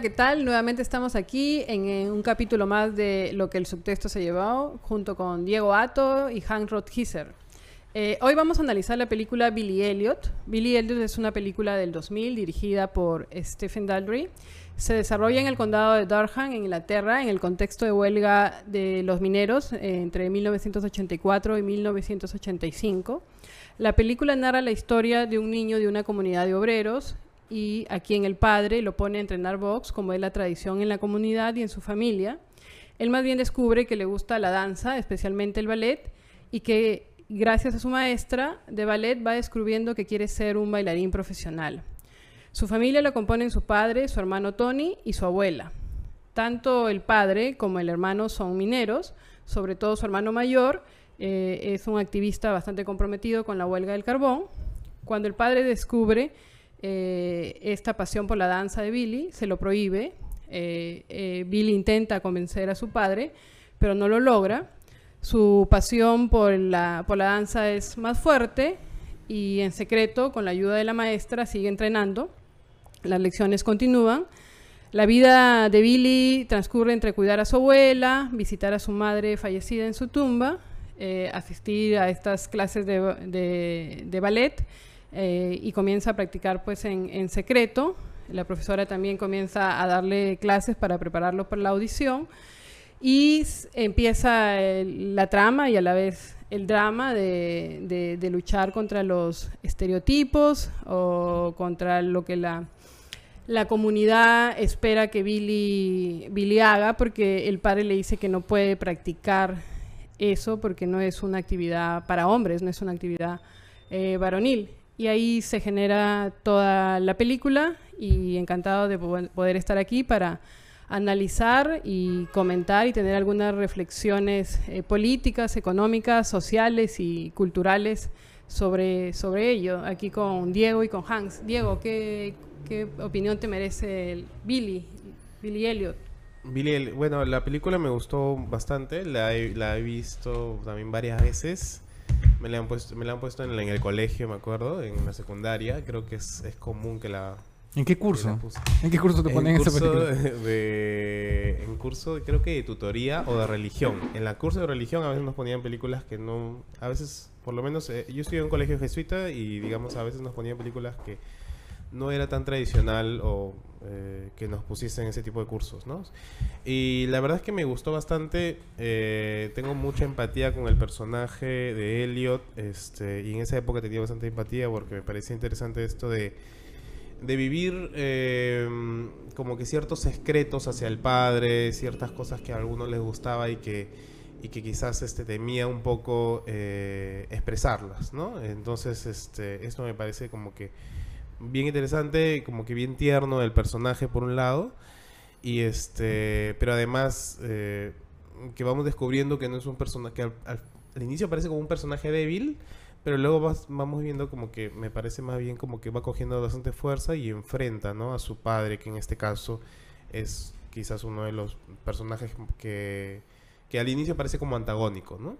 ¿qué tal? Nuevamente estamos aquí en, en un capítulo más de Lo que el subtexto se llevó, junto con Diego Ato y Hank Rothgiser. Eh, hoy vamos a analizar la película Billy Elliot. Billy Elliot es una película del 2000 dirigida por Stephen Daldry. Se desarrolla en el condado de Durham, en Inglaterra, en el contexto de huelga de los mineros eh, entre 1984 y 1985. La película narra la historia de un niño de una comunidad de obreros y a quien el padre lo pone a entrenar box, como es la tradición en la comunidad y en su familia. Él más bien descubre que le gusta la danza, especialmente el ballet, y que gracias a su maestra de ballet va descubriendo que quiere ser un bailarín profesional. Su familia lo componen su padre, su hermano Tony y su abuela. Tanto el padre como el hermano son mineros, sobre todo su hermano mayor eh, es un activista bastante comprometido con la huelga del carbón. Cuando el padre descubre eh, esta pasión por la danza de Billy, se lo prohíbe. Eh, eh, Billy intenta convencer a su padre, pero no lo logra. Su pasión por la, por la danza es más fuerte y en secreto, con la ayuda de la maestra, sigue entrenando. Las lecciones continúan. La vida de Billy transcurre entre cuidar a su abuela, visitar a su madre fallecida en su tumba, asistir a estas clases de, de, de ballet eh, y comienza a practicar pues en, secreto. La profesora también comienza a darle clases para prepararlo para la audición y empieza el, la trama y a la vez el drama de, luchar contra los estereotipos o contra lo que la, la comunidad espera que Billy, Billy haga porque el padre le dice que no puede practicar eso porque no es una actividad para hombres, no es una actividad eh, varonil y ahí se genera toda la película y encantado de poder estar aquí para analizar y comentar y tener algunas reflexiones eh, políticas, económicas, sociales y culturales sobre, sobre ello, aquí con Diego y con Hans. Diego, ¿qué, qué opinión te merece el Billy, Billy Elliot? Billy, bueno, la película me gustó bastante, la he, la he visto también varias veces. Me la han puesto, me la han puesto en, en, el colegio, me acuerdo, en la secundaria. Creo que es, es común que la... ¿En qué curso? ¿En qué curso te ponen en esa película? De, en curso, creo que de tutoría o de religión. En la curso de religión a veces nos ponían películas que no... A veces, por lo menos, eh, yo estudié en un colegio jesuita y, digamos, a veces nos ponían películas que no era tan tradicional o eh, que nos pusiesen ese tipo de cursos, ¿no? Y la verdad es que me gustó bastante, eh, tengo mucha empatía con el personaje de Elliot, este, y en esa época tenía bastante empatía porque me parecía interesante esto de, de vivir eh, como que ciertos secretos hacia el padre, ciertas cosas que a algunos les gustaba y que, y que quizás este, temía un poco expresarlas, ¿no? Entonces, este, esto me parece como que bien interesante, como que bien tierno del personaje por un lado. Y este, pero además eh, que vamos descubriendo que no es un personaje que al, al, al, inicio parece como un personaje débil, pero luego vas, vamos viendo como que me parece más bien como que va cogiendo bastante fuerza y enfrenta, ¿no? A su padre, que en este caso es quizás uno de los personajes que, que al inicio parece como antagónico, ¿no?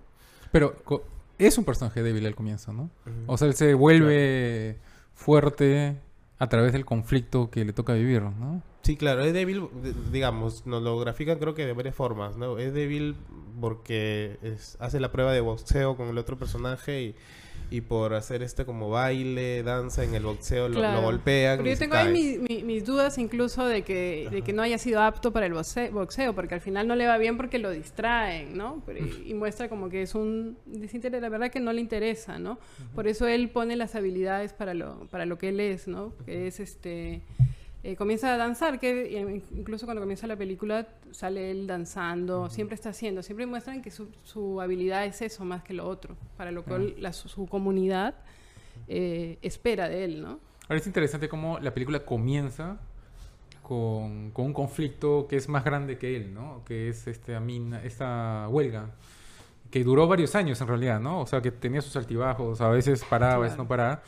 Pero es un personaje débil al comienzo, ¿no? Uh -huh. O sea, él se vuelve... Claro fuerte a través del conflicto que le toca vivir, ¿no? Sí, claro, es débil, digamos, nos lo grafican creo que de varias formas, ¿no? Es débil porque hace la prueba de boxeo con el otro personaje y, y por hacer este como baile, danza en el boxeo, claro. lo, lo, golpean. Pero yo tengo ahí mi, mi, mis dudas incluso de que, de que no haya sido apto para el boxeo, porque al final no le va bien porque lo distraen, ¿no? Pero, y, y, muestra como que es un desinterés, la verdad que no le interesa, ¿no? Por eso él pone las habilidades para lo, para lo que él es, ¿no? Que es este... Eh, comienza a danzar, que incluso cuando comienza la película sale él danzando, uh -huh. siempre está haciendo, siempre muestran que su, su, habilidad es eso más que lo otro, para lo cual uh -huh. la, su comunidad eh, espera de él, ¿no? Ahora es interesante cómo la película comienza con, con, un conflicto que es más grande que él, ¿no? Que es este, mina, esta huelga, que duró varios años en realidad, ¿no? O sea, que tenía sus altibajos, a veces paraba, a veces no paraba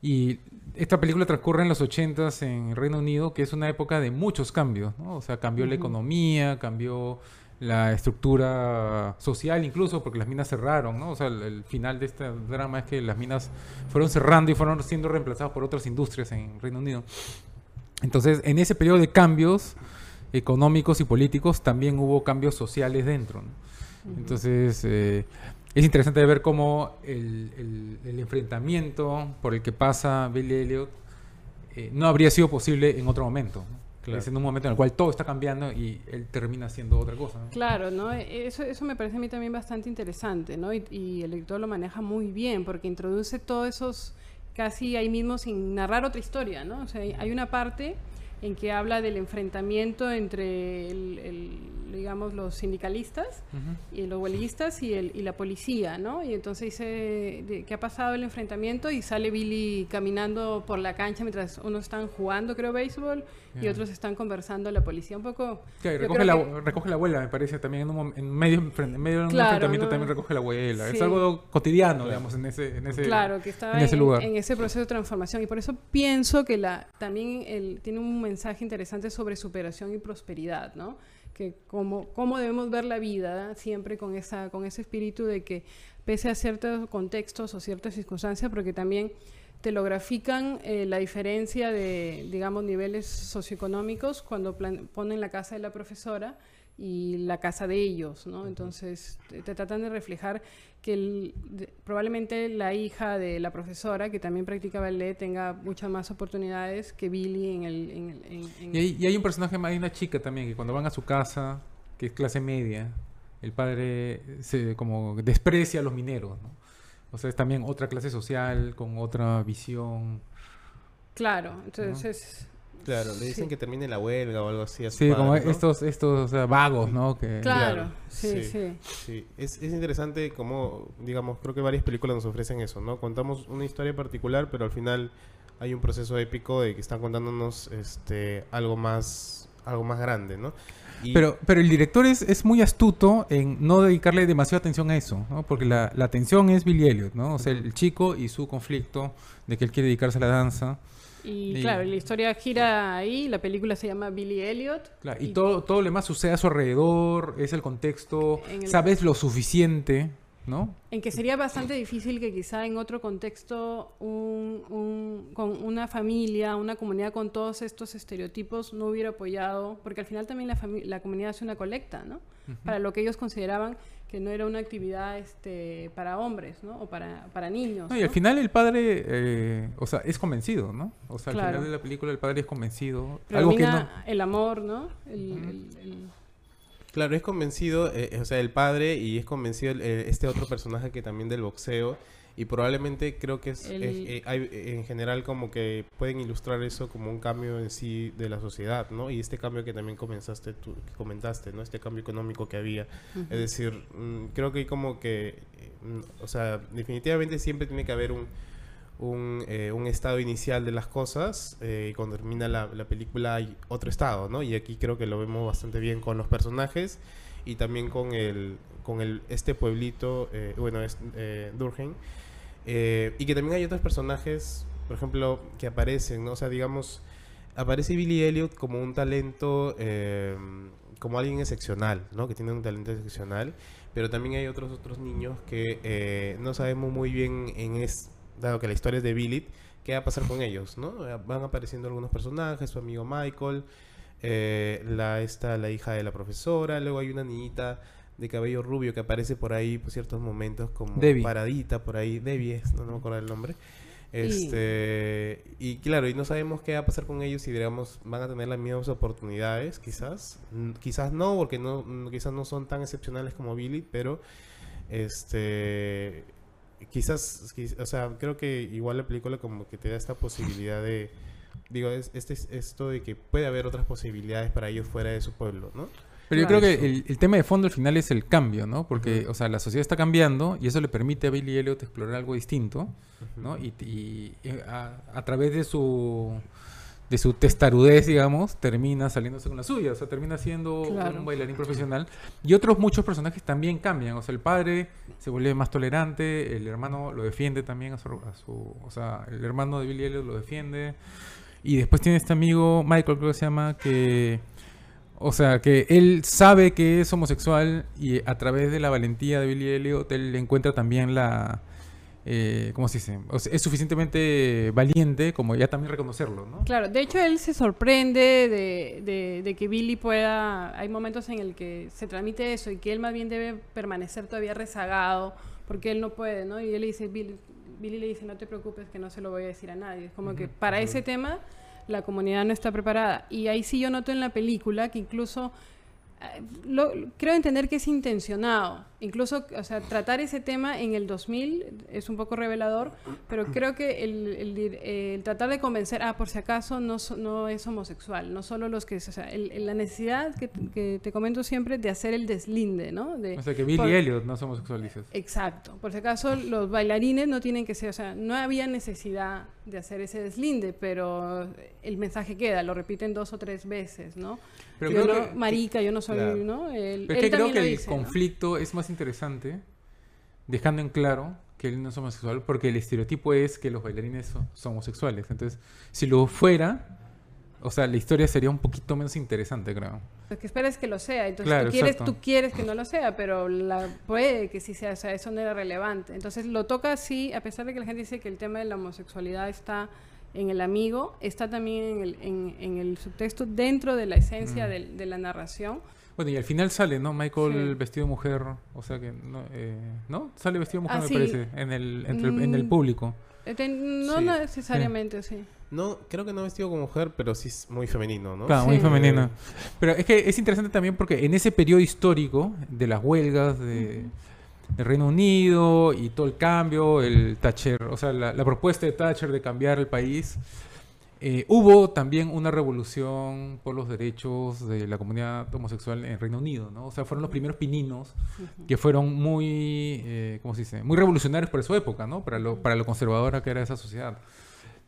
Y esta película transcurre en los 80s en Reino Unido, que es una época de muchos cambios, ¿no? O sea, cambió la economía, cambió la estructura social incluso, porque las minas cerraron, ¿no? O sea, el, el, final de este drama es que las minas fueron cerrando y fueron siendo reemplazadas por otras industrias en Reino Unido. Entonces, en ese periodo de cambios económicos y políticos, también hubo cambios sociales dentro, ¿no? Entonces, eh, es interesante ver cómo el, el, el, enfrentamiento por el que pasa Billy Elliot eh, no habría sido posible en otro momento. Claro. Es en un momento en el cual todo está cambiando y él termina haciendo otra cosa. ¿no? Claro, ¿no? Eso, eso me parece a mí también bastante interesante, ¿no? Y, y el director lo maneja muy bien porque introduce todos esos casi ahí mismo sin narrar otra historia, ¿no? O sea, hay una parte en que habla del enfrentamiento entre, el, el, digamos, los sindicalistas uh -huh. y los huelguistas y, el, y, la policía, ¿no? Y entonces dice de, que ha pasado el enfrentamiento y sale Billy caminando por la cancha mientras unos están jugando, creo, béisbol yeah. y otros están conversando la policía. Un poco... Okay, recoge, la, que... recoge, la, abuela, me parece, también en, un, en medio, en medio de un claro, enfrentamiento ¿no? también recoge la abuela. Sí. Es algo cotidiano, claro. digamos, en ese, en ese, claro, que está en ese lugar. En, ese proceso de transformación. Y por eso pienso que la, también el, tiene un mensaje interesante sobre superación y prosperidad, ¿no? Que cómo, cómo debemos ver la vida siempre con, esa, con ese espíritu de que pese a ciertos contextos o ciertas circunstancias, porque también te lo grafican eh, la diferencia de, digamos, niveles socioeconómicos cuando ponen la casa de la profesora y la casa de ellos, ¿no? Entonces te, te tratan de reflejar que el, de, probablemente la hija de la profesora, que también practica ballet, tenga muchas más oportunidades que Billy en el... En, en, en y, hay, y, hay, un personaje, hay una chica también, que cuando van a su casa, que es clase media, el padre se como desprecia a los mineros, ¿no? O sea, es también otra clase social, con otra visión. Claro, entonces... ¿no? Claro, le dicen sí. que termine la huelga o algo así. A sí, padre, como ¿no? estos, estos o sea, vagos, ¿no? Que... Claro, claro. Sí, sí, sí, Es, es, interesante como, digamos, creo que varias películas nos ofrecen eso, ¿no? Contamos una historia particular, pero al final hay un proceso épico de que están contándonos este, algo, más, algo más grande, ¿no? Y... Pero, pero el director es, es muy astuto en no dedicarle demasiada atención a eso, ¿no? Porque la, la atención es Billy Elliot, ¿no? O sea, el chico y su conflicto de que él quiere dedicarse a la danza. Y, y, claro, la historia gira ahí, la película se llama Billy Elliot. Claro, y, y, todo, todo lo demás sucede a su alrededor, es el contexto, el... sabes lo suficiente, ¿no? En que sería bastante difícil que quizá en otro contexto, un, un, con una familia, una comunidad con todos estos estereotipos no hubiera apoyado, porque al final también la, la comunidad hace una colecta, ¿no? Uh -huh. Para lo que ellos consideraban que no era una actividad este, para hombres, ¿no? O para, para niños. No, y al final el padre, eh, o sea, es convencido, ¿no? O sea, al claro. final de la película el padre es convencido. algo que no... el amor, ¿no? El, uh -huh. el, el... Claro, es convencido, eh, o sea, el padre y es convencido eh, este otro personaje que también del boxeo y probablemente creo que es, el... es eh, hay, en general como que pueden ilustrar eso como un cambio en sí de la sociedad, ¿no? Y este cambio que también comenzaste tú, que comentaste, ¿no? Este cambio económico que había. Uh -huh. Es decir, mmm, creo que como que, mmm, o sea, definitivamente siempre tiene que haber un, un, eh, un estado inicial de las cosas eh, y cuando termina la, la, película hay otro estado, ¿no? Y aquí creo que lo vemos bastante bien con los personajes y también con el con el este pueblito, eh, bueno, es Durgen eh, y que también hay otros personajes, por ejemplo, que aparecen, ¿no? O sea, digamos, aparece Billy Elliot como un talento, como alguien excepcional, ¿no? Que tiene un talento excepcional, pero también hay otros otros niños que no sabemos muy bien, en es, dado que la historia es de Billy, qué va a pasar con ellos, ¿no? Van apareciendo algunos personajes, su amigo Michael, eh, la, esta, la hija de la profesora, luego hay una niñita de cabello rubio que aparece por ahí por ciertos momentos como Debbie. paradita por ahí Debbie es, no, no me acuerdo el nombre este y... y claro y no sabemos qué va a pasar con ellos si digamos van a tener las mismas oportunidades quizás quizás no porque no quizás no son tan excepcionales como Billy pero este quizás o sea creo que igual la película como que te da esta posibilidad de digo es, este esto de que puede haber otras posibilidades para ellos fuera de su pueblo no pero yo creo que el, el, tema de fondo al final es el cambio, ¿no? Porque, uh -huh. o sea, la sociedad está cambiando y eso le permite a Billy Elliot explorar algo distinto, uh -huh. ¿no? Y, y, y a, a, través de su de su testarudez, digamos, termina saliéndose con la suya, o sea, termina siendo Claro. un bailarín profesional. Y otros muchos personajes también cambian, o sea, el padre se vuelve más tolerante, el hermano lo defiende también a su, a su- o sea, el hermano de Billy Elliot lo defiende. Y después tiene este amigo, Michael creo que se llama, que... O sea, que él sabe que es homosexual y a través de la valentía de Billy Elliot, él encuentra también la... Eh, ¿Cómo se dice? O sea, es suficientemente valiente como ya también reconocerlo, ¿no? Claro, de hecho él se sorprende de, de- de que Billy pueda, hay momentos en el que se transmite eso y que él más bien debe permanecer todavía rezagado porque él no puede, ¿no? Y él le dice, Billy, Billy le dice, no te preocupes que no se lo voy a decir a nadie. Es como que para ese tema la comunidad no está preparada. Y ahí sí yo noto en la película que incluso eh, lo- creo entender que es intencionado. Incluso, o sea, tratar ese tema en el 2000 es un poco revelador, pero creo que el, el el tratar de convencer, ah, por si acaso no, no es homosexual, no solo los que, o sea, el- la necesidad que, que te comento siempre de hacer el deslinde, ¿no? De, O sea, que Billy por- Elliot no es homosexual, dices. Exacto. Por si acaso, los bailarines no tienen que ser, o sea, no había necesidad de hacer ese deslinde, pero el mensaje queda, lo repiten dos o tres veces, ¿no? Pero yo no, que- marica, yo no soy, Claro. ¿no? Él, Pero es que creo que el dice, ¿no? conflicto es más interesante dejando en claro que él no es homosexual porque el estereotipo es que los bailarines son, son homosexuales. Entonces, si lo fuera, o sea, la historia sería un poquito menos interesante, creo. Lo que esperas que lo sea. Entonces Claro, tú, quieres, tú quieres que no lo sea, pero la, puede que sí sea. O sea, eso no era relevante. Entonces lo toca así, a pesar de que la gente dice que el tema de la homosexualidad está en el amigo, está también en el, en, en el subtexto, dentro de la esencia Mm. de, la narración. Bueno, y al final sale, ¿no? Michael Sí. vestido de mujer, o sea que, ¿no? Eh, ¿no? Sale vestido de mujer, Ah, me sí. parece, en el, entre el- en el Mm. público. Eh, No Sí. necesariamente, sí. No, creo que no vestido como mujer, pero sí es muy femenino, ¿no? Claro, muy femenino. Pero es que es interesante también porque en ese periodo histórico de las huelgas de, del Reino Unido y todo el cambio, el Thatcher, o sea, la, la propuesta de Thatcher de cambiar el país, eh, hubo también una revolución por los derechos de la comunidad homosexual en Reino Unido, ¿no? O sea, fueron los primeros pininos que fueron muy, eh, ¿cómo se dice? Muy revolucionarios para su época, ¿no? Para lo, para lo conservadora que era esa sociedad.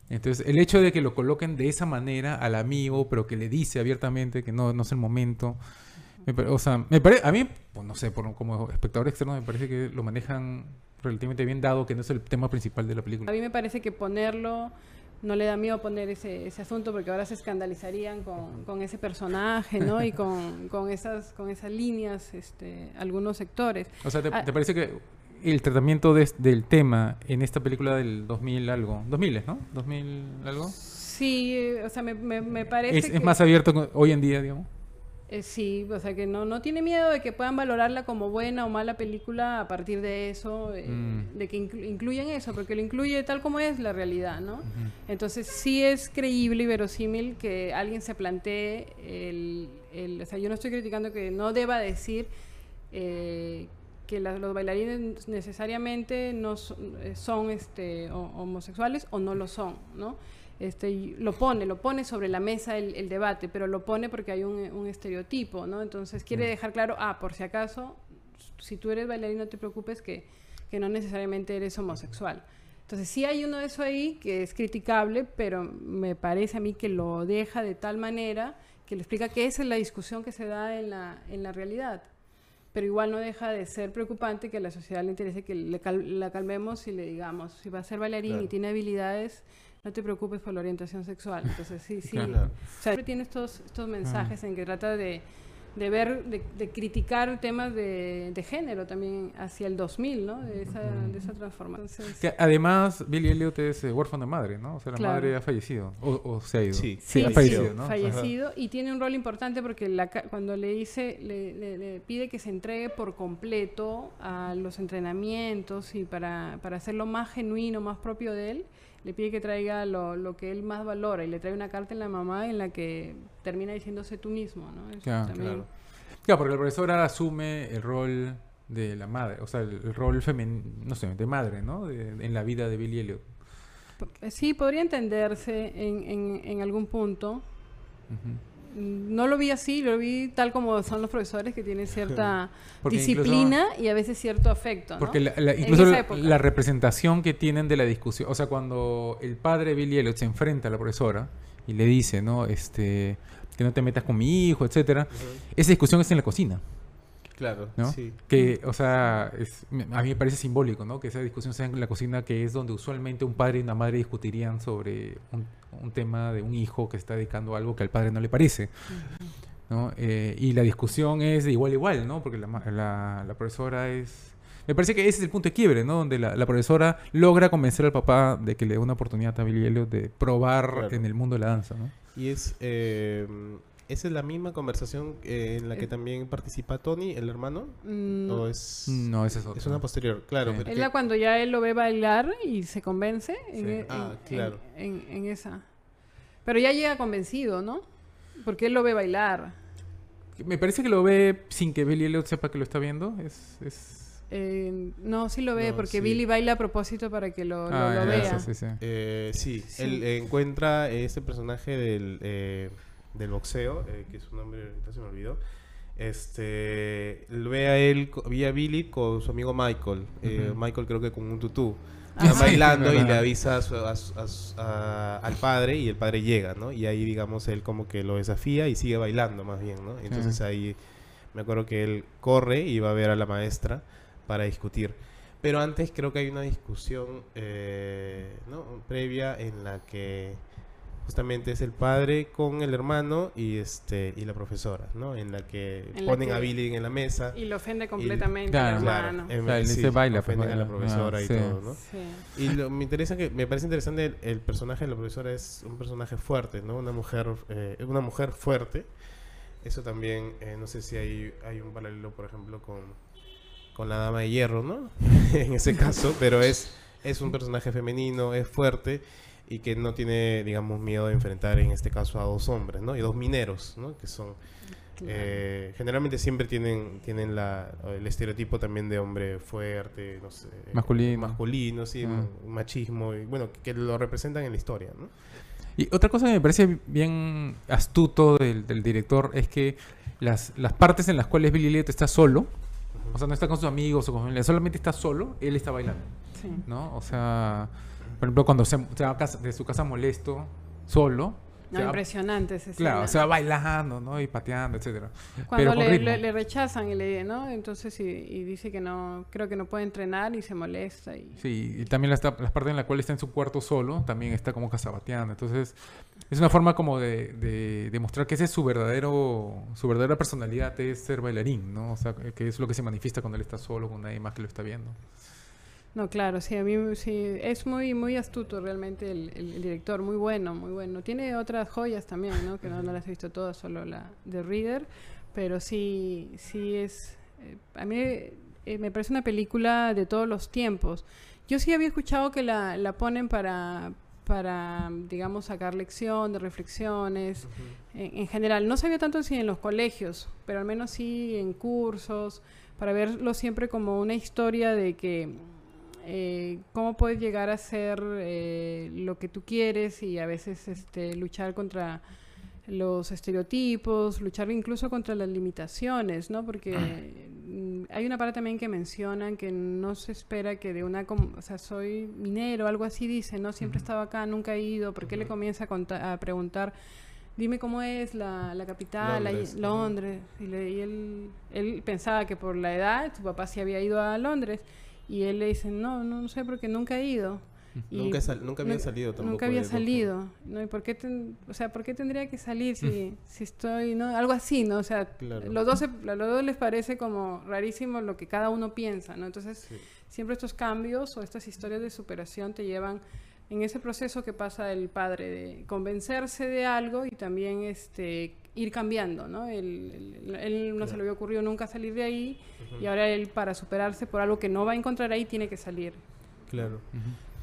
Entonces, el hecho de que lo coloquen de esa manera al amigo, pero que le dice abiertamente que no, no es el momento, me pare- o sea, me parece, a mí, pues no sé, por, como espectador externo, me parece que lo manejan relativamente bien dado que no es el tema principal de la A película. mí me parece que ponerlo no le da miedo poner ese, ese asunto porque ahora se escandalizarían con, con ese personaje, ¿no? Y con, con esas con esas líneas, este, algunos sectores. O sea, ¿te, Ah. te parece que el tratamiento de- del tema en esta película del 2000 algo, 2000, ¿no? 2000 algo, Sí, o sea, me, me, me parece es, más abierto hoy en día, digamos. Eh, sí, o sea, que no, no tiene miedo de que puedan valorarla como buena o mala película a partir de eso, eh, Mm. de que inclu- incluyen eso, porque lo incluye tal como es la realidad, ¿no? Entonces sí es creíble y verosímil que alguien se plantee el, el- o sea, yo no estoy criticando que no deba decir eh, que la- los bailarines necesariamente no son, eh, son, este, ho- homosexuales o no lo son, ¿no? Este, lo pone, lo pone sobre la mesa el, el debate, pero lo pone porque hay un, un estereotipo, ¿no? Entonces quiere dejar claro, ah, por si acaso, si tú eres bailarín no te preocupes que, que no necesariamente eres homosexual. Entonces sí hay uno de eso ahí que es criticable, pero me parece a mí que lo deja de tal manera que le explica que esa es la discusión que se da en la, en la realidad. Pero igual no deja de ser preocupante que a la sociedad le interese que le cal- la calmemos y le digamos, si va a ser bailarín Claro. y tiene habilidades, no te preocupes por la orientación sexual. Entonces sí, sí. Claro. O sea, siempre tiene estos, estos mensajes en que trata de, de ver, de, de criticar temas de, de género también hacia el 2000, ¿no? De esa, de esa transformación. Entonces, Que además, Billy Elliot es eh, huérfano de madre, ¿no? O sea, la Claro. madre ha fallecido. O, o se ha ido. Sí. Sí, ha sí, fallecido, ¿no? fallecido y tiene un rol importante porque la ca- cuando le dice, le, le- le pide que se entregue por completo a los entrenamientos y para, para hacerlo más genuino, más propio de él, le pide que traiga lo, lo que él más valora y le trae una carta en la mamá en la que termina diciéndose tú mismo, ¿no? Eso Claro, también- Claro. Claro, porque la profesora asume el rol de la madre, o sea, el, el rol femenino, no sé, de madre, ¿no? De- en la vida de Billy Elliot. Sí, podría entenderse en, en, en algún punto. No lo vi así, lo vi tal como son los profesores que tienen cierta Porque disciplina y a veces cierto afecto. ¿no? Porque la- incluso la representación que tienen de la discusión, o sea, cuando el padre Billy Elliot se enfrenta a la profesora y le dice, ¿no? Este, que no te metas con mi hijo, etcétera, esa discusión es en la cocina, Claro, ¿no? sí. Que, o sea, es- a mí me parece simbólico, ¿no? Que esa discusión sea en la cocina, que es donde usualmente un padre y una madre discutirían sobre un, un tema de un hijo que está dedicando a algo que al padre no le parece. ¿no? Eh, y la discusión es de igual a igual, ¿no? Porque la, ma- la- la profesora es... Me parece que ese es el punto de quiebre, ¿no? Donde la, la profesora logra convencer al papá de que le dé una oportunidad a Billy Elliot de probar Claro. en el mundo de la danza, ¿no? Y es, eh, esa es la misma conversación eh, en la que Eh. también participa Tony, el hermano. Mm, ¿O es, No, esa es otra. es una posterior? Claro. Sí. pero Es que- la cuando ya él lo ve bailar y se convence en, Sí. en- Ah, en- claro. en- en esa. Pero ya llega convencido, ¿no? Porque él lo ve bailar. Me parece que lo ve sin que Billy Elliot sepa que lo está viendo. Es... es... Eh, no, sí lo ve, No, porque sí. Billy baila a propósito para que lo, lo- Ah, lo vea. sí, sí, sí. Eh, sí, Sí. él encuentra ese personaje del, eh, del boxeo, eh, que su nombre ahorita se me olvidó. Este, lo ve a él, vi a Billy con su amigo Michael. Eh. Michael creo que con un tutú. Ah, Está sí. bailando y le avisa a su- a a al padre y el padre llega, ¿no? Y ahí, digamos, él como que lo desafía y sigue bailando más bien, ¿no? Entonces Sí. ahí me acuerdo que él corre y va a ver a la maestra para discutir. Pero antes creo que hay una discusión eh, ¿no? previa en la que justamente es el padre con el hermano y este y la profesora, ¿no? En la que En la ponen a Billy en la mesa. Y lo ofende completamente Claro. al Claro, hermano. em, O sea, él sí, dice baila, pues, ofenden a la profesora Ah, y sí. todo, ¿no? Sí. Y lo, me interesa que me parece interesante el, el personaje de la profesora es un personaje fuerte, ¿no? Una mujer eh, una mujer fuerte. Eso también eh, no sé si hay hay un paralelo, por ejemplo, con con la dama de hierro, ¿no? en ese caso, pero es es un personaje femenino, es fuerte y que no tiene, digamos, miedo de enfrentar en este caso a dos hombres, ¿no? Y dos mineros, ¿no? Que son Claro. eh, generalmente siempre tienen, tienen la, el estereotipo también de hombre fuerte, no sé, Masculino. masculino, sí, Ah. ma- machismo, y bueno, que, que lo representan en la historia, ¿no? Y otra cosa que me parece bien astuto del, del director es que las, las partes en las cuales Billy Elliot está solo, o sea, no está con sus amigos o con familia, solamente está solo, él está bailando, Sí. ¿no? O sea, por ejemplo, cuando se, se va casa- de su casa molesto, solo, No, va- impresionante esa claro, escena. se va bailando, ¿no? Y pateando, etcétera. Cuando Pero le, le- le rechazan y le, ¿no? Entonces y, y dice que no, creo que no puede entrenar y se molesta y Sí, y también las, ta- las partes en las cuales está en su cuarto solo, también está como cazabateando. Entonces, es una forma como de, de demostrar que ese es su verdadero, su verdadera personalidad es ser bailarín, ¿no? O sea, que es lo que se manifiesta cuando él está solo con nadie más que lo está viendo. No, claro, sí, a mí sí, es muy muy astuto realmente el, el- el director, muy bueno, muy bueno. Tiene otras joyas también, ¿no? Que no, no las he visto todas, solo la de Reader, pero sí, sí es, eh, a mí eh, me parece una película de todos los tiempos. Yo sí había escuchado que la, la ponen para, para, digamos, sacar lección de reflexiones, en, en general. No sabía tanto si en los colegios, pero al menos sí en cursos, para verlo siempre como una historia de que eh, cómo puedes llegar a ser eh, lo que tú quieres y a veces este, luchar contra los estereotipos, luchar incluso contra las limitaciones, ¿no? Porque mm, hay una parte también que mencionan que no se espera que de una, o sea, soy minero, algo así dice, ¿no? Siempre he estado acá, nunca he ido, ¿por qué le comienza a, preguntar, dime cómo es la, la capital, Londres. Londres? Y, le- y él, él pensaba que por la edad, su papá sí había ido a Londres, y él le dice, no, no, no sé, porque nunca he ido. Y Nunca, sal- nunca había salido tampoco. Nunca había salido, ¿no? ¿Y por qué, ten- o sea, ¿por qué tendría que salir si, si estoy, no? Algo así, ¿no? O sea, Claro. los, dos se- los dos les parece como rarísimo lo que cada uno piensa, ¿no? Entonces, Sí. siempre estos cambios o estas historias de superación te llevan en ese proceso que pasa el padre de convencerse de algo y también este ir cambiando, ¿no? Él, él- él no se le había ocurrido nunca salir de ahí y ahora él para superarse por algo que no va a encontrar ahí tiene que salir. Claro.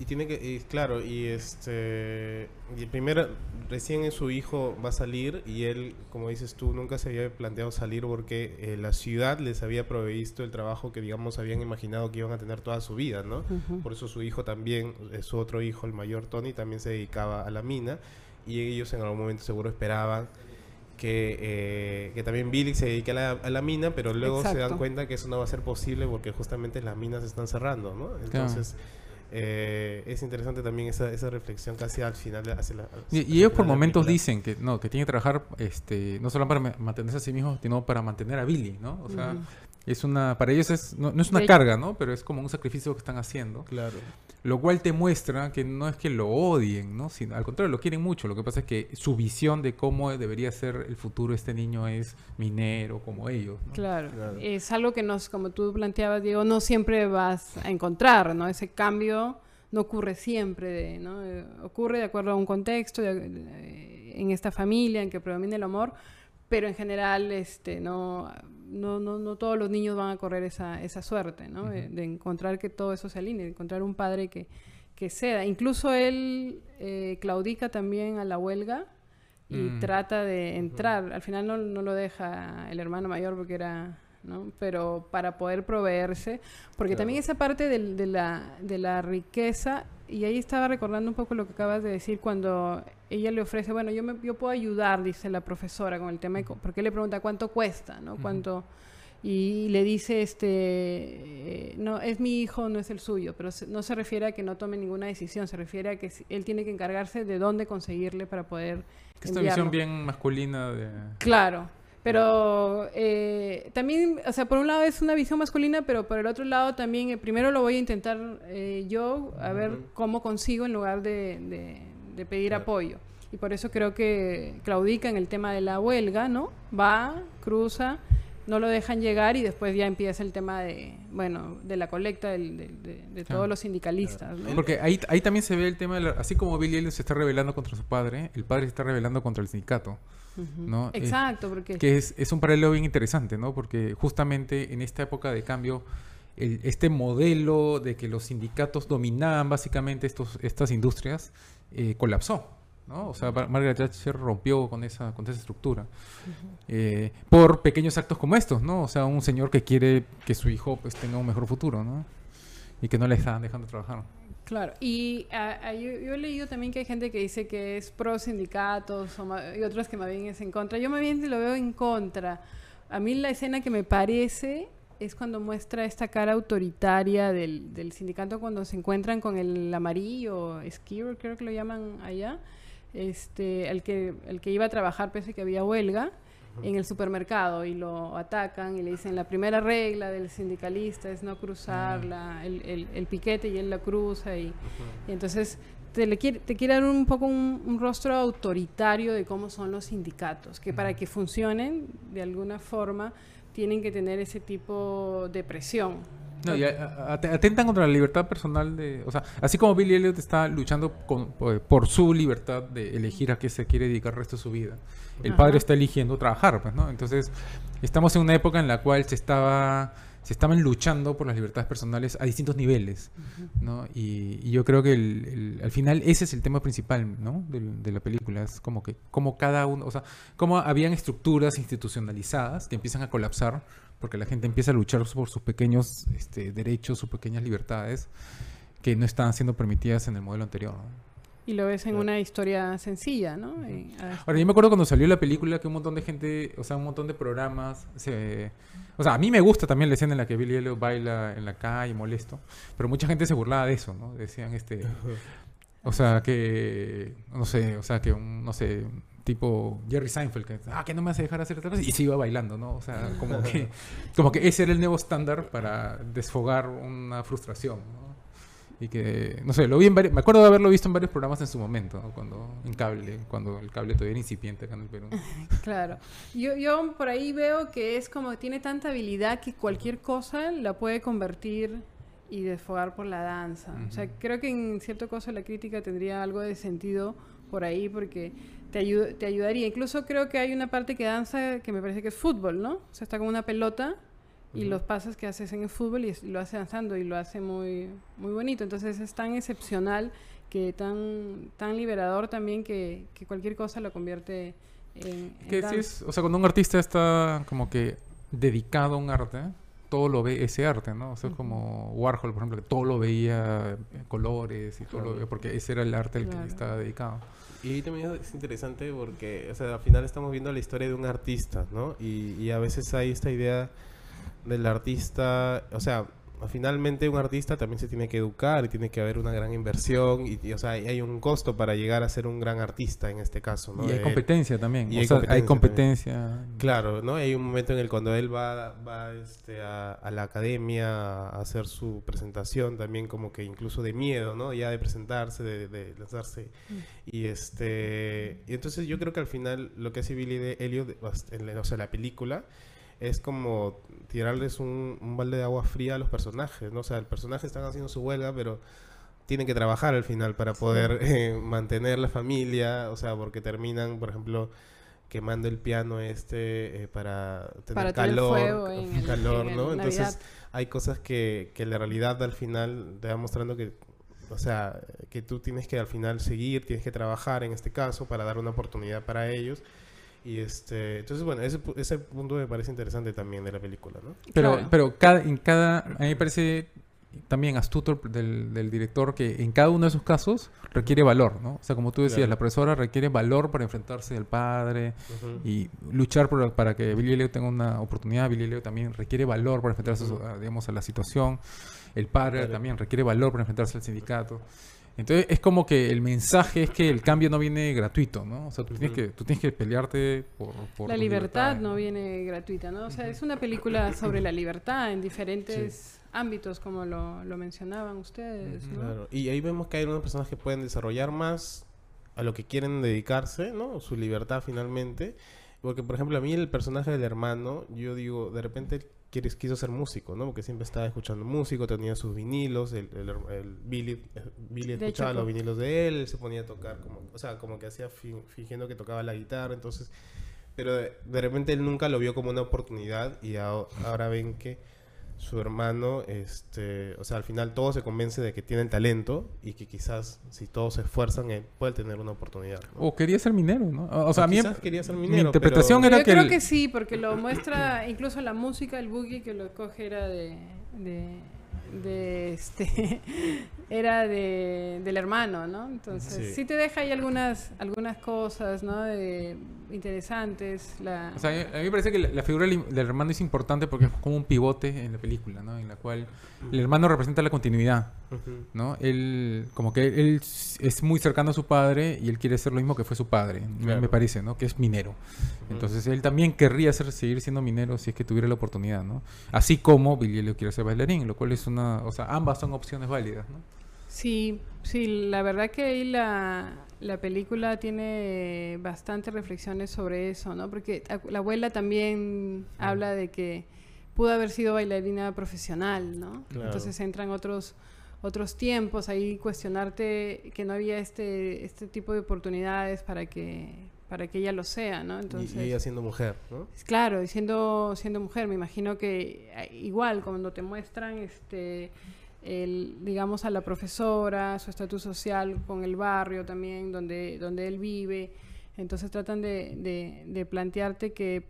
Y tiene que, y claro, y este, y primero, recién su hijo va a salir y él, como dices tú, nunca se había planteado salir porque eh, la ciudad les había provisto el trabajo que, digamos, habían imaginado que iban a tener toda su vida, ¿no? Por eso su hijo también, eh, su otro hijo, el mayor Tony, también se dedicaba a la mina y ellos en algún momento seguro esperaban que, eh, que también Billy se dedique a la, a la mina, pero luego se dan cuenta que eso no va a ser posible porque justamente las minas se están cerrando, ¿no? Entonces, eh, es interesante también esa, esa reflexión casi al final. hacia la- Y, hacia y ellos el por momentos dicen que no, que tienen que trabajar este, no solo para ma- mantenerse a sí mismos, sino para mantener a Billy, ¿no? O sea, es una, para ellos es, no, no es una carga, ¿no? Pero es como un sacrificio que están haciendo. Claro. Lo cual te muestra que no es que lo odien, ¿no? Sino, al contrario, lo quieren mucho. Lo que pasa es que su visión de cómo debería ser el futuro de este niño es minero, como ellos. ¿no? Claro. Claro. es algo que nos, como tú planteabas, Diego, no siempre vas a encontrar, ¿no? Ese cambio no ocurre siempre, de- ¿no? Eh, ocurre de acuerdo a un contexto, de- de- en esta familia en que predomina el amor, pero en general, este, no, no, no, no todos los niños van a correr esa, esa suerte, ¿no? De, de encontrar que todo eso se alinee, de encontrar un padre que, que ceda. Incluso él eh, claudica también a la huelga y Mm. trata de entrar. Al final no, no lo deja el hermano mayor porque era, ¿no? Pero para poder proveerse, porque también esa parte de, la, de la riqueza, y ahí estaba recordando un poco lo que acabas de decir cuando ella le ofrece, bueno, yo, me, yo puedo ayudar, dice la profesora, con el tema, de porque le pregunta cuánto cuesta, ¿no? Cuánto... Y le dice, este, eh, no, es mi hijo, no es el suyo, pero se- no se refiere a que no tome ninguna decisión, se refiere a que él tiene que encargarse de dónde conseguirle para poder Que es una enviarlo. visión bien masculina de... Claro, pero eh, también, o sea, por un lado es una visión masculina, pero por el otro lado también, eh, primero lo voy a intentar eh, yo, a ver cómo consigo en lugar de, de- de pedir Claro. apoyo. Y por eso creo que claudica en el tema de la huelga, ¿no? Va, cruza, no lo dejan llegar y después ya empieza el tema de, bueno, de la colecta del- de, todos los sindicalistas, ¿no? Porque ahí, ahí también se ve el tema, de la- así como Billy Elliot se está rebelando contra su padre, el padre se está rebelando contra el sindicato. ¿no? Exacto, porque... Que es, es un paralelo bien interesante, ¿no? Porque justamente en esta época de cambio, el- este modelo de que los sindicatos dominaban básicamente estos, estas industrias eh, colapsó, ¿no? O sea, Mar- Margaret Thatcher rompió con esa, con esa estructura. Eh, por pequeños actos como estos, ¿no? O sea, un señor que quiere que su hijo pues tenga un mejor futuro, ¿no? Y que no le están dejando trabajar. Claro, y ah, ah, yo, he leído también que hay gente que dice que es pro sindicatos o y otros que más bien es en contra. Yo más bien lo veo en contra. A mí la escena que me parece es cuando muestra esta cara autoritaria del, del sindicato cuando se encuentran con el amarillo, Skiver creo que lo llaman allá, este, el que, el que iba a trabajar pese a que había huelga en el supermercado y lo atacan y le dicen la primera regla del sindicalista es no cruzar la- el, el- el piquete y él la cruza y, y entonces te, le quiere, te quiere dar un poco un, un rostro autoritario de cómo son los sindicatos, que para que funcionen de alguna forma tienen que tener ese tipo de presión. No, y atentan contra la libertad personal de... O sea, así como Billy Elliot está luchando con- por, su libertad de elegir a qué se quiere dedicar el resto de su vida, el Ajá. padre está eligiendo trabajar, pues, ¿no? Entonces, estamos en una época en la cual se estaba... Se estaban luchando por las libertades personales a distintos niveles, ¿no? Y, y yo creo que el- el- al final ese es el tema principal, ¿no? Del- de la película. Es como que como cada uno, o sea, como habían estructuras institucionalizadas que empiezan a colapsar porque la gente empieza a luchar por sus pequeños este, derechos, sus pequeñas libertades que no estaban siendo permitidas en el modelo anterior. ¿no? Y lo ves en Claro. una historia sencilla, ¿no? Ah, Ahora, yo me acuerdo cuando salió la película que un montón de gente, o sea, un montón de programas, se... o sea, a mí me gusta también la escena en la que Billy Elliot baila en la calle, molesto, pero mucha gente se burlaba de eso, ¿no? Decían, este, o sea, que, no sé, o sea, que un, no sé, tipo Jerry Seinfeld, que, ah, que no me hace dejar hacer otra cosa, y se iba bailando, ¿no? O sea, como que, como que ese era el nuevo estándar para desfogar una frustración, ¿no? Y que, no sé, lo vi en vari- me acuerdo de haberlo visto en varios programas en su momento, ¿no? cuando en cable, cuando el cable todavía era incipiente acá en el Perú. Claro. Yo, yo por ahí veo que es como tiene tanta habilidad que cualquier cosa la puede convertir y desfogar por la danza. O sea, creo que en cierto caso la crítica tendría algo de sentido por ahí porque te, ayu- te ayudaría. Incluso creo que hay una parte que danza que me parece que es fútbol, ¿no? O sea, está como una pelota y Ujú. los pases que haces en el fútbol y, lo hace danzando y lo hace muy, muy bonito. Entonces es tan excepcional que tan, tan liberador también que, que cualquier cosa lo convierte en, en Que sí danza. es, o sea, cuando un artista está como que dedicado a un arte, todo lo ve ese arte, ¿no? O sea, es como Warhol, por ejemplo, que todo lo veía en colores y todo lo veía, porque ese era el arte al Claro. que estaba dedicado. Y ahí también es interesante porque, o sea, al final estamos viendo la historia de un artista, ¿no? Y, y a veces hay esta idea del artista, o sea, finalmente un artista también se tiene que educar y tiene que haber una gran inversión y, y, o sea, hay- un costo para llegar a ser un gran artista en este caso, ¿no? y hay Eh, competencia también. y o hay sea, hay competencia. Claro, ¿no? Hay un momento en el cuando él va, va este, a, a la academia a hacer su presentación también como que incluso de miedo, ¿no? Ya de presentarse, de, de lanzarse. Y este y entonces yo creo que al final lo que hace Billy de Elliot, en la- o sea, la película, es como tirarles un, un balde de agua fría a los personajes, ¿no? O sea, el personaje están haciendo su huelga, pero tienen que trabajar al final para poder eh, mantener la familia, o sea, porque terminan, por ejemplo, quemando el piano este eh, para tener Para calor, fuego en el- calor, en ¿no? Entonces Navidad. hay cosas que, que la realidad al final te va mostrando que, o sea, que tú tienes que al final seguir, tienes que trabajar en este caso para dar una oportunidad para ellos. Y este, entonces bueno, ese, pu- ese punto me parece interesante también de la película, ¿no? Pero, Claro. pero cada, en cada, a mí me parece también astuto el- del, del director que en cada uno de esos casos requiere valor, ¿no? O sea, como tú decías, Claro. la profesora requiere valor para enfrentarse al padre y luchar por- para que Billy Elliot tenga una oportunidad. Billy Elliot también requiere valor para enfrentarse, a digamos, a la situación. El padre Claro. también requiere valor para enfrentarse al sindicato. Entonces es como que el mensaje es que el cambio no viene gratuito, ¿no? O sea, tú, tienes, que, tú tienes que pelearte por... por La libertad libertades, no viene gratuita, ¿no? O sea, es una película sobre la libertad en diferentes Sí. ámbitos, como lo, lo mencionaban ustedes, ¿no? Claro. Y ahí vemos que hay unas personas que pueden desarrollar más a lo que quieren dedicarse, ¿no? Su libertad finalmente. Porque, por ejemplo, a mí el personaje del hermano, yo digo, de repente él quiere- quiso ser músico, ¿no? Porque siempre estaba escuchando músico, tenía sus vinilos, el, el, el Billy, eh, Billy escuchaba hecho, los vinilos de él, él se ponía a tocar, como, o sea, como que hacía fi- fingiendo que tocaba la guitarra, entonces... Pero de, de repente él nunca lo vio como una oportunidad y ahora ven que su hermano, este, o sea, al final todo se convence de que tiene el talento y que quizás si todos se esfuerzan, él puede tener una oportunidad. ¿no? O quería ser minero, ¿no? O o sea, a mí quizás quería ser mi minero, interpretación pero- era Yo que... creo el- que sí, porque lo muestra incluso la música, el boogie que lo coge era de, de, de este era de, del hermano, ¿no? Entonces Sí. sí. te deja ahí algunas algunas cosas, ¿no? De, interesantes. La, O sea, a mí me parece que la, la figura del, hermano es importante porque es como un pivote en la película, ¿no? En la cual el hermano representa la continuidad. ¿no? Él, como que él es muy cercano a su padre y él quiere ser lo mismo que fue su padre, me- Claro. me parece, ¿no? Que es minero. Entonces él también querría ser, seguir siendo minero si es que tuviera la oportunidad, ¿no? Así como Billy Elliot quiere ser bailarín, lo cual es una... O sea, ambas son opciones válidas, ¿no? Sí, sí, la verdad que ahí la, la película tiene bastantes reflexiones sobre eso, ¿no? Porque la abuela también habla de que pudo haber sido bailarina profesional, ¿no? Claro. Entonces entran otros otros tiempos ahí cuestionarte que no había este este tipo de oportunidades para que para que ella lo sea, ¿no? Entonces y, ella siendo mujer, ¿no? Claro, y siendo, siendo mujer, me imagino que eh, igual cuando te muestran este el, digamos a la profesora, su estatus social con el barrio también donde, donde él vive, entonces tratan de, de- de plantearte que,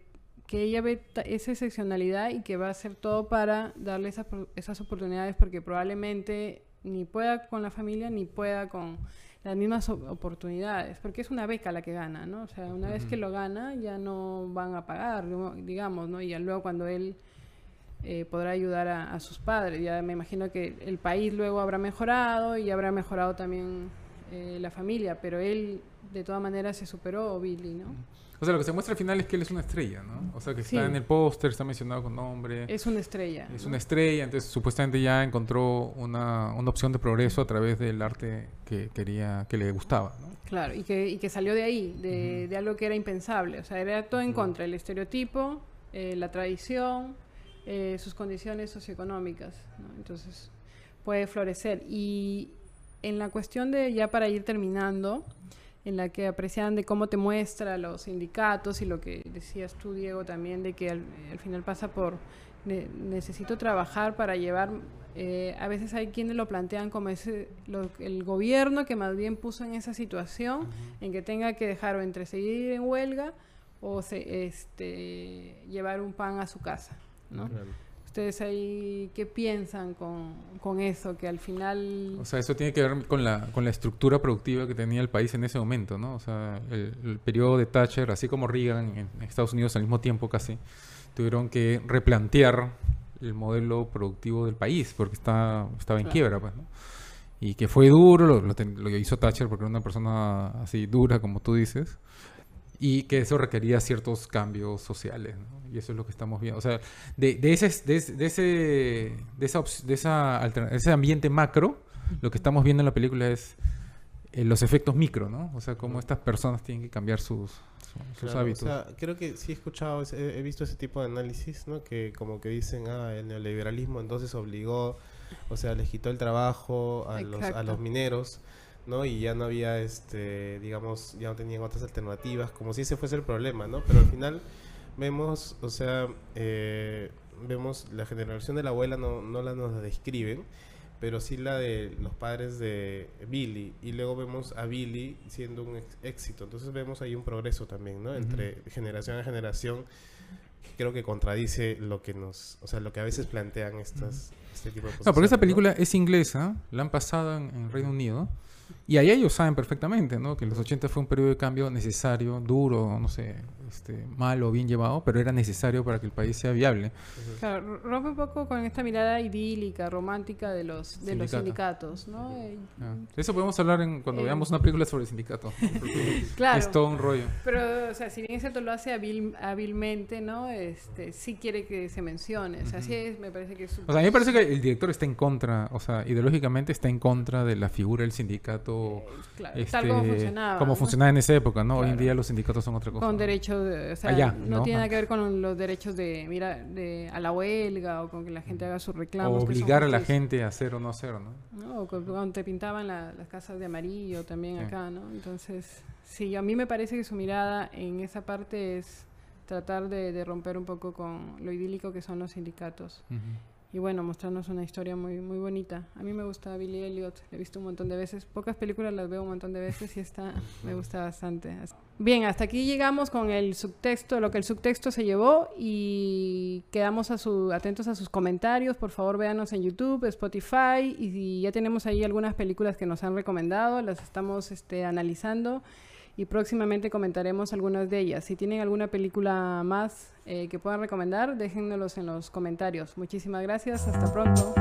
que ella ve esa excepcionalidad y que va a hacer todo para darle esas, esas oportunidades porque probablemente ni pueda con la familia ni pueda con las mismas oportunidades, porque es una beca la que gana, ¿no? O sea, una vez que lo gana ya no van a pagar, digamos, ¿no? Y ya luego cuando él eh, podrá ayudar a, a sus padres, ya me imagino que el país luego habrá mejorado y habrá mejorado también eh, la familia, pero él de todas maneras se superó, Billy, ¿no? O sea, lo que se muestra al final es que él es una estrella, ¿no? O sea, que está Sí. en el póster, está mencionado con nombre. Es una estrella. Es ¿no? una estrella, entonces supuestamente ya encontró una, una opción de progreso a través del arte que quería, que le gustaba, ¿no? Claro, y que, y que salió de ahí, de, de algo que era impensable. O sea, era todo en contra, el estereotipo, eh, la tradición, eh, sus condiciones socioeconómicas. ¿no? Entonces, puede florecer. Y en la cuestión de, ya para ir terminando, en la que apreciaban de cómo te muestra los sindicatos y lo que decías tú, Diego, también, de que al, al final pasa por ne- necesito trabajar para llevar. eh, a veces hay quienes lo plantean como ese, lo- el gobierno que más bien puso en esa situación, en que tenga que dejar o entre seguir en huelga o se, este, llevar un pan a su casa. ¿No? Claro. ¿Ustedes ahí qué piensan con, con eso? Que al final... O sea, eso tiene que ver con la, con la estructura productiva que tenía el país en ese momento, ¿no? O sea, el, el periodo de Thatcher, así como Reagan en Estados Unidos al mismo tiempo casi, tuvieron que replantear el modelo productivo del país porque está, estaba en Claro. quiebra, pues, ¿no? Y que fue duro, lo, lo lo hizo Thatcher porque era una persona así dura, como tú dices, y que eso requería ciertos cambios sociales, ¿no? Y eso es lo que estamos viendo. O sea, de, de ese, de, ese- de ese, de esa, de esa ese ambiente macro, lo que estamos viendo en la película es eh, los efectos micro, ¿no? O sea, cómo estas personas tienen que cambiar sus, su- sus Claro, hábitos. O sea, creo que sí he escuchado, ese- he, he visto ese tipo de análisis, ¿no? Que como que dicen, ah, el neoliberalismo entonces obligó, o sea, les quitó el trabajo a, los, a los mineros, ¿no? Y ya no había, este, digamos, ya no tenían otras alternativas, como si ese fuese el problema, ¿no? Pero al final vemos, o sea, eh, vemos la generación de la abuela no, no la nos describen, pero sí la de los padres de Billy. Y luego vemos a Billy siendo un éxito. Entonces vemos ahí un progreso también, ¿no? Entre generación a generación. que Creo que contradice lo que nos, o sea, lo que a veces plantean estas, este tipo de cosas. No, porque esta película es inglesa, la han pasado en, en Reino Unido, y ahí ellos saben perfectamente, ¿no? Que los 80 fue un periodo de cambio necesario, duro, no sé, este, mal o bien llevado, pero era necesario para que el país sea viable. Claro, rompe un poco con esta mirada idílica, romántica de los, de los Sindicato. sindicatos, ¿no? Eh, Ah, eso podemos hablar en, cuando Eh, veamos una película sobre el sindicato. Claro. Es todo un rollo. Pero, o sea, si bien es cierto lo hace hábil- hábilmente, ¿no? Este, sí quiere que se mencione. O sea, sí es, me parece que es... O sea, a mí me parece que el director está en contra, o sea, ideológicamente está en contra de la figura del sindicato. Claro, este, tal como funcionaba. como ¿no? funcionaba en esa época, ¿no? Hoy en Claro. día los sindicatos son otra cosa. Con ¿no? O sea, Allá, no, ¿no? tiene nada Ah. que ver con los derechos de, mira, de a la huelga o con que la gente haga sus O reclamos. son obligar a la gente a hacer o no hacer, ¿no? ¿no? O cu- cuando te pintaban la- las casas de amarillo también Sí. acá, ¿no? Entonces, sí, a mí me parece que su mirada en esa parte es tratar de, de romper un poco con lo idílico que son los sindicatos. Y bueno, mostrarnos una historia muy muy bonita. A mí me gusta Billy Elliot, la he visto un montón de veces. Pocas películas las veo un montón de veces y esta me gusta bastante. Bien, hasta aquí llegamos con el subtexto, lo que el subtexto se llevó y quedamos a su, atentos a sus comentarios. Por favor, véanos en YouTube, Spotify y ya tenemos ahí algunas películas que nos han recomendado, las estamos este, analizando y próximamente comentaremos algunas de ellas. Si tienen alguna película más eh, que puedan recomendar, déjennoslos en los comentarios. Muchísimas gracias, hasta pronto.